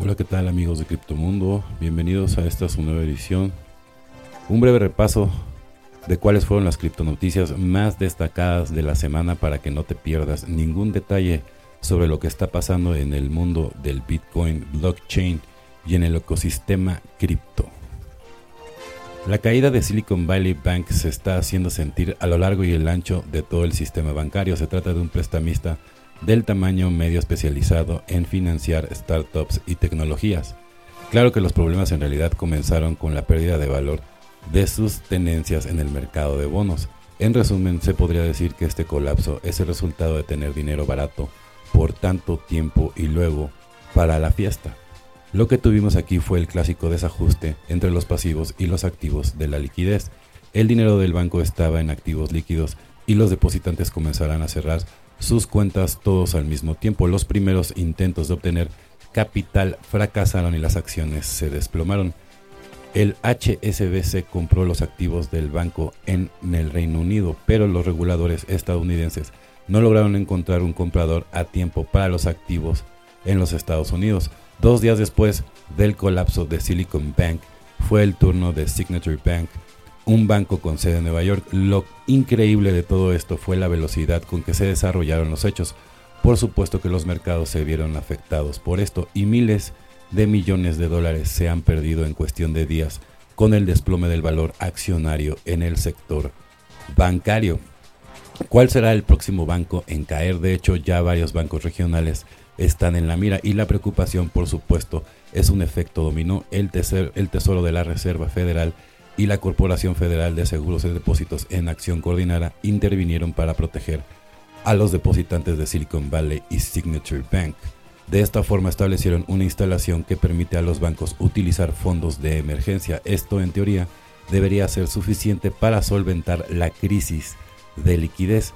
Hola, ¿qué tal amigos de Criptomundo? Bienvenidos a esta su nueva edición. Un breve repaso de cuáles fueron las criptonoticias más destacadas de la semana para que no te pierdas ningún detalle sobre lo que está pasando en el mundo del Bitcoin, blockchain y en el ecosistema cripto. La caída de Silicon Valley Bank se está haciendo sentir a lo largo y el ancho de todo el sistema bancario. Se trata de un prestamista del tamaño medio especializado en financiar startups y tecnologías. Claro que los problemas en realidad comenzaron con la pérdida de valor de sus tenencias en el mercado de bonos. En resumen, se podría decir que este colapso es el resultado de tener dinero barato por tanto tiempo y luego para la fiesta. Lo que tuvimos aquí fue el clásico desajuste entre los pasivos y los activos de la liquidez. El dinero del banco estaba en activos líquidos y los depositantes comenzarán a cerrar sus cuentas todos al mismo tiempo. Los primeros intentos de obtener capital fracasaron y las acciones se desplomaron. El HSBC compró los activos del banco en el Reino Unido, pero los reguladores estadounidenses no lograron encontrar un comprador a tiempo para los activos en los Estados Unidos. Dos días después del colapso de Silicon Bank, fue el turno de Signature Bank, un banco con sede en Nueva York. Lo increíble de todo esto fue la velocidad con que se desarrollaron los hechos. Por supuesto que los mercados se vieron afectados por esto y miles de millones de dólares se han perdido en cuestión de días con el desplome del valor accionario en el sector bancario. ¿Cuál será el próximo banco en caer? De hecho, ya varios bancos regionales están en la mira y la preocupación, por supuesto, es un efecto dominó. El, el Tesoro de la Reserva Federal y la Corporación Federal de Seguros y Depósitos en acción coordinada intervinieron para proteger a los depositantes de Silicon Valley y Signature Bank. De esta forma establecieron una instalación que permite a los bancos utilizar fondos de emergencia. Esto en teoría debería ser suficiente para solventar la crisis de liquidez.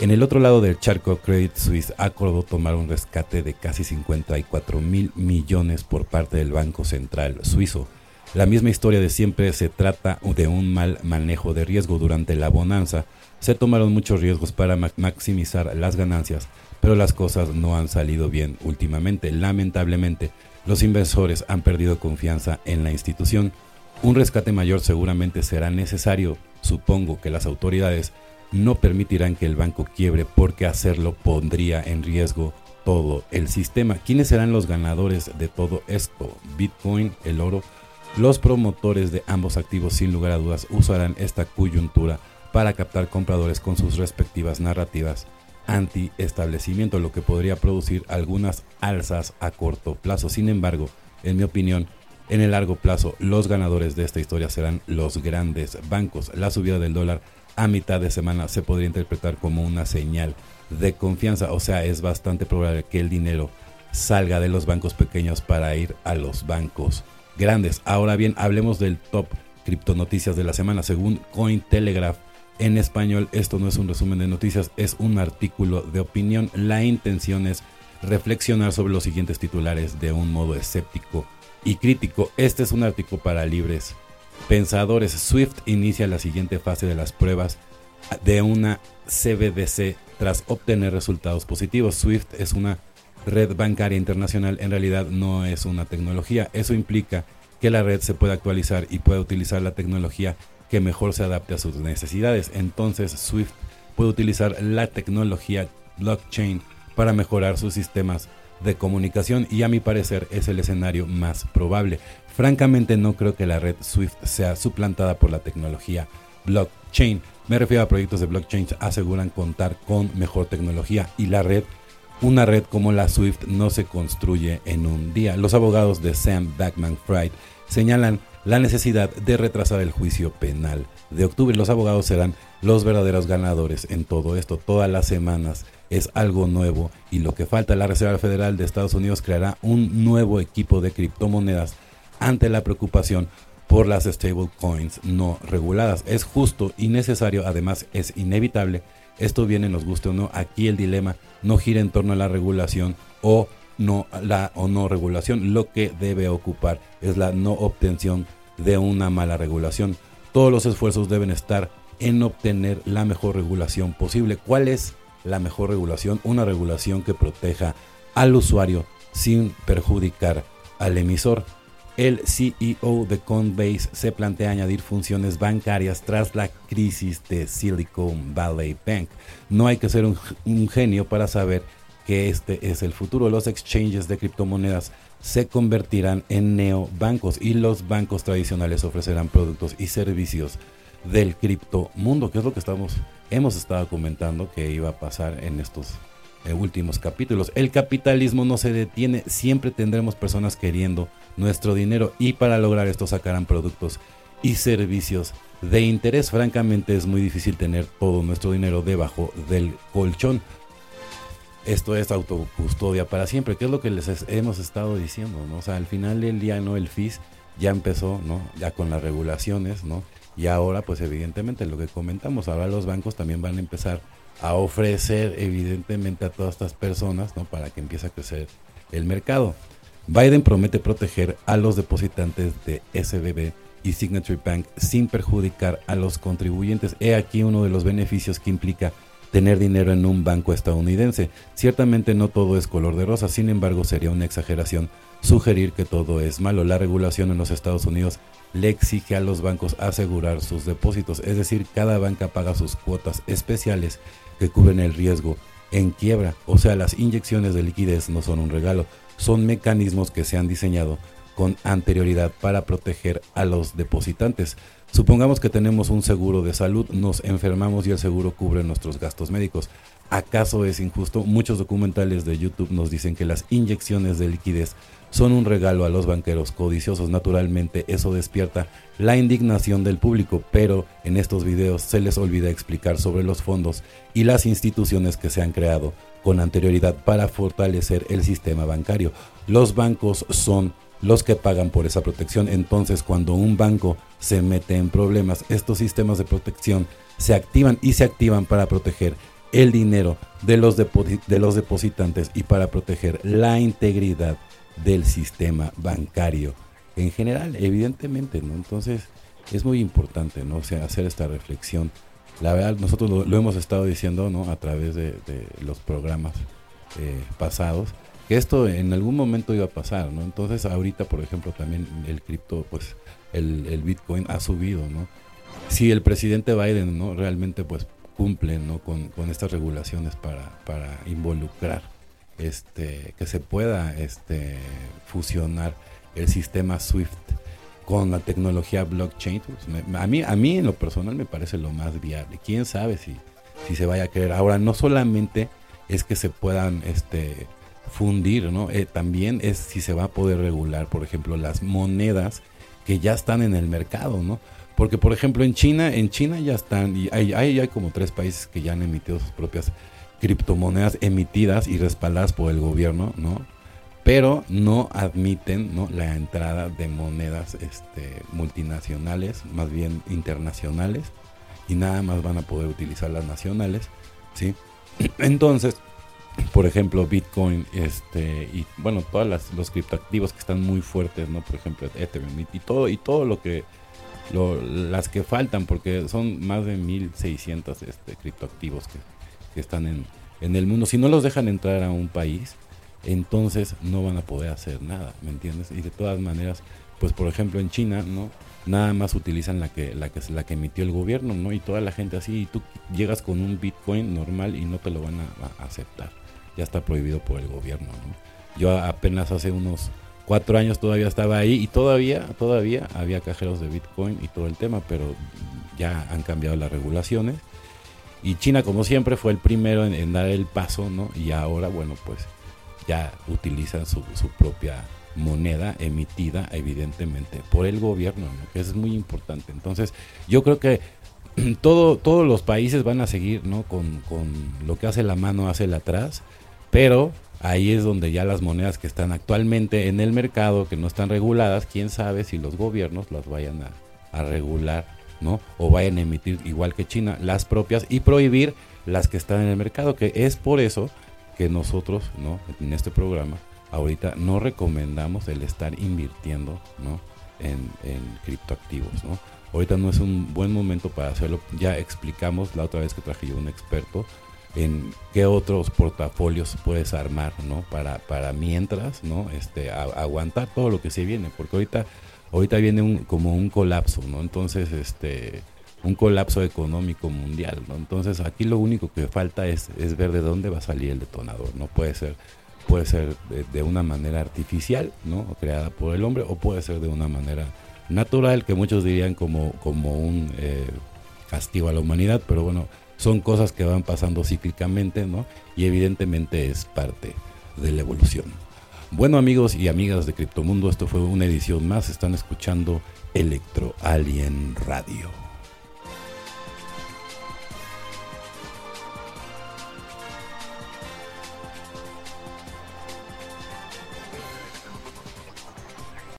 En el otro lado del charco, Credit Suisse acordó tomar un rescate de casi 54 mil millones por parte del Banco Central suizo la misma historia de siempre se trata de un mal manejo de riesgo durante la bonanza. Se tomaron muchos riesgos para maximizar las ganancias, pero las cosas no han salido bien últimamente. Lamentablemente, los inversores han perdido confianza en la institución. Un rescate mayor seguramente será necesario. Supongo que las autoridades no permitirán que el banco quiebre porque hacerlo pondría en riesgo todo el sistema. ¿Quiénes serán los ganadores de todo esto? Bitcoin, el oro, los promotores de ambos activos sin lugar a dudas usarán esta coyuntura para captar compradores con sus respectivas narrativas anti-establecimiento, lo que podría producir algunas alzas a corto plazo. Sin embargo, en mi opinión, en el largo plazo, los ganadores de esta historia serán los grandes bancos. La subida del dólar a mitad de semana se podría interpretar como una señal de confianza, o sea, es bastante probable que el dinero salga de los bancos pequeños para ir a los bancos grandes. Ahora bien, hablemos del top criptonoticias de la semana según Cointelegraph. En español, esto no es un resumen de noticias, es un artículo de opinión. La intención es reflexionar sobre los siguientes titulares de un modo escéptico y crítico. Este es un artículo para libres pensadores. Swift inicia la siguiente fase de las pruebas de una CBDC tras obtener resultados positivos. Swift es una red bancaria internacional en realidad no es una tecnología. Eso implica que la red se pueda actualizar y pueda utilizar la tecnología que mejor se adapte a sus necesidades. Entonces Swift puede utilizar la tecnología blockchain para mejorar sus sistemas de comunicación y a mi parecer es el escenario más probable. Francamente no creo que la red Swift sea suplantada por la tecnología blockchain. Me refiero a proyectos de blockchain aseguran contar con mejor tecnología y la red una red como la Swift no se construye en un día. Los abogados de Sam Backman Fried señalan la necesidad de retrasar el juicio penal de octubre. Los abogados serán los verdaderos ganadores en todo esto. Todas las semanas es algo nuevo y lo que falta, la Reserva Federal de Estados Unidos creará un nuevo equipo de criptomonedas ante la preocupación por las stablecoins no reguladas. Es justo y necesario, además es inevitable esto viene, nos guste o no, aquí el dilema no gira en torno a la regulación o no la o no regulación. Lo que debe ocupar es la no obtención de una mala regulación. Todos los esfuerzos deben estar en obtener la mejor regulación posible. ¿Cuál es la mejor regulación? Una regulación que proteja al usuario sin perjudicar al emisor. El CEO de Coinbase se plantea añadir funciones bancarias tras la crisis de Silicon Valley Bank. No hay que ser un, genio para saber que este es el futuro. Los exchanges de criptomonedas se convertirán en neobancos y los bancos tradicionales ofrecerán productos y servicios del criptomundo, que es lo que estamos hemos estado comentando que iba a pasar en estos eh, últimos capítulos. El capitalismo no se detiene, siempre tendremos personas queriendo nuestro dinero y para lograr esto sacarán productos y servicios de interés. Francamente es muy difícil tener todo nuestro dinero debajo del colchón. Esto es autocustodia para siempre, que es lo que les hemos estado diciendo, ¿no? O sea, al final del día, ¿no? El FIS ya empezó, ¿no? Ya con las regulaciones, ¿no? Y ahora, pues evidentemente, lo que comentamos, ahora los bancos también van a empezar a ofrecer, evidentemente, a todas estas personas, ¿no? Para que empiece a crecer el mercado. Biden promete proteger a los depositantes de SBB y Signature Bank sin perjudicar a los contribuyentes. He aquí uno de los beneficios que implica tener dinero en un banco estadounidense. Ciertamente no todo es color de rosa, sin embargo sería una exageración sugerir que todo es malo. La regulación en los Estados Unidos le exige a los bancos asegurar sus depósitos, es decir, cada banca paga sus cuotas especiales que cubren el riesgo en quiebra. O sea, las inyecciones de liquidez no son un regalo, son mecanismos que se han diseñado con anterioridad para proteger a los depositantes. Supongamos que tenemos un seguro de salud, nos enfermamos y el seguro cubre nuestros gastos médicos. ¿Acaso es injusto? Muchos documentales de YouTube nos dicen que las inyecciones de liquidez son un regalo a los banqueros codiciosos. Naturalmente eso despierta la indignación del público, pero en estos videos se les olvida explicar sobre los fondos y las instituciones que se han creado con anterioridad para fortalecer el sistema bancario. Los bancos son los que pagan por esa protección. Entonces, cuando un banco se mete en problemas, estos sistemas de protección se activan y se activan para proteger el dinero de los, de los depositantes y para proteger la integridad del sistema bancario en general, evidentemente, ¿no? Entonces, es muy importante, ¿no? hacer esta reflexión. La verdad, nosotros lo, hemos estado diciendo, ¿no? A través de, los programas eh, pasados, que esto en algún momento iba a pasar, ¿no? Entonces ahorita, por ejemplo, también el cripto, pues el, Bitcoin ha subido, ¿no? Si el presidente Biden, ¿no? Realmente, pues cumple, ¿no? Con, estas regulaciones para, para involucrar, este, que se pueda, este, fusionar el sistema SWIFT con la tecnología blockchain, pues, a, mí, a mí en lo personal me parece lo más viable. ¿Quién sabe si, si se vaya a creer? Ahora, no solamente es que se puedan este, fundir, ¿no? Eh, también es si se va a poder regular, por ejemplo, las monedas que ya están en el mercado, ¿no? Porque, por ejemplo, en China, en China ya están, y hay, hay, como tres países que ya han emitido sus propias criptomonedas emitidas y respaldadas por el gobierno, ¿no? Pero no admiten ¿no? la entrada de monedas este, multinacionales, más bien internacionales, y nada más van a poder utilizar las nacionales, ¿sí? Entonces, por ejemplo, Bitcoin, este, y bueno, todas los criptoactivos que están muy fuertes, ¿no? Por ejemplo, Ethereum y, todo, y todo lo que, las que faltan, porque son más de 1600 este, criptoactivos que, que están en, en el mundo. Si no los dejan entrar a un país, entonces no van a poder hacer nada, ¿me entiendes? Y de todas maneras, pues por ejemplo en China, ¿no? Nada más utilizan la que, la que, la que emitió el gobierno, ¿no? Y toda la gente así, y tú llegas con un Bitcoin normal y no te lo van a aceptar ya está prohibido por el gobierno. Yo apenas hace unos cuatro años todavía estaba ahí y todavía, todavía había cajeros de Bitcoin y todo el tema, pero ya han cambiado las regulaciones. Y China, como siempre, fue el primero en, dar el paso, ¿no? Y ahora, bueno, pues ya utilizan su, propia moneda emitida, evidentemente, por el gobierno, que es muy importante. Entonces, yo creo que todo, todos los países van a seguir, ¿no? Con, con lo que hace la mano, hace el atrás pero ahí es donde ya las monedas que están actualmente en el mercado, que no están reguladas, quién sabe si los gobiernos las vayan a, regular, ¿no? O vayan a emitir, igual que China, las propias y prohibir las que están en el mercado, que es por eso que nosotros, ¿no? En este programa, ahorita no recomendamos el estar invirtiendo, ¿no? En, en criptoactivos, ¿no? Ahorita no es un buen momento para hacerlo. Ya explicamos la otra vez que traje yo un experto en qué otros portafolios puedes armar, ¿no? Para, para mientras, ¿no? Este, aguantar todo lo que se viene, porque ahorita, ahorita viene un, como un colapso, ¿no? Entonces, este, un colapso económico mundial, ¿no? Entonces aquí lo único que falta es, es ver de dónde va a salir el detonador, ¿no? Puede ser, puede ser de, una manera artificial, ¿no? creada por el hombre, o puede ser de una manera natural, que muchos dirían como, como un eh, castigo a la humanidad, pero bueno, son cosas que van pasando cíclicamente, ¿no? Y evidentemente es parte de la evolución. Bueno amigos y amigas de Criptomundo, esto fue una edición más, están escuchando Electro Alien Radio.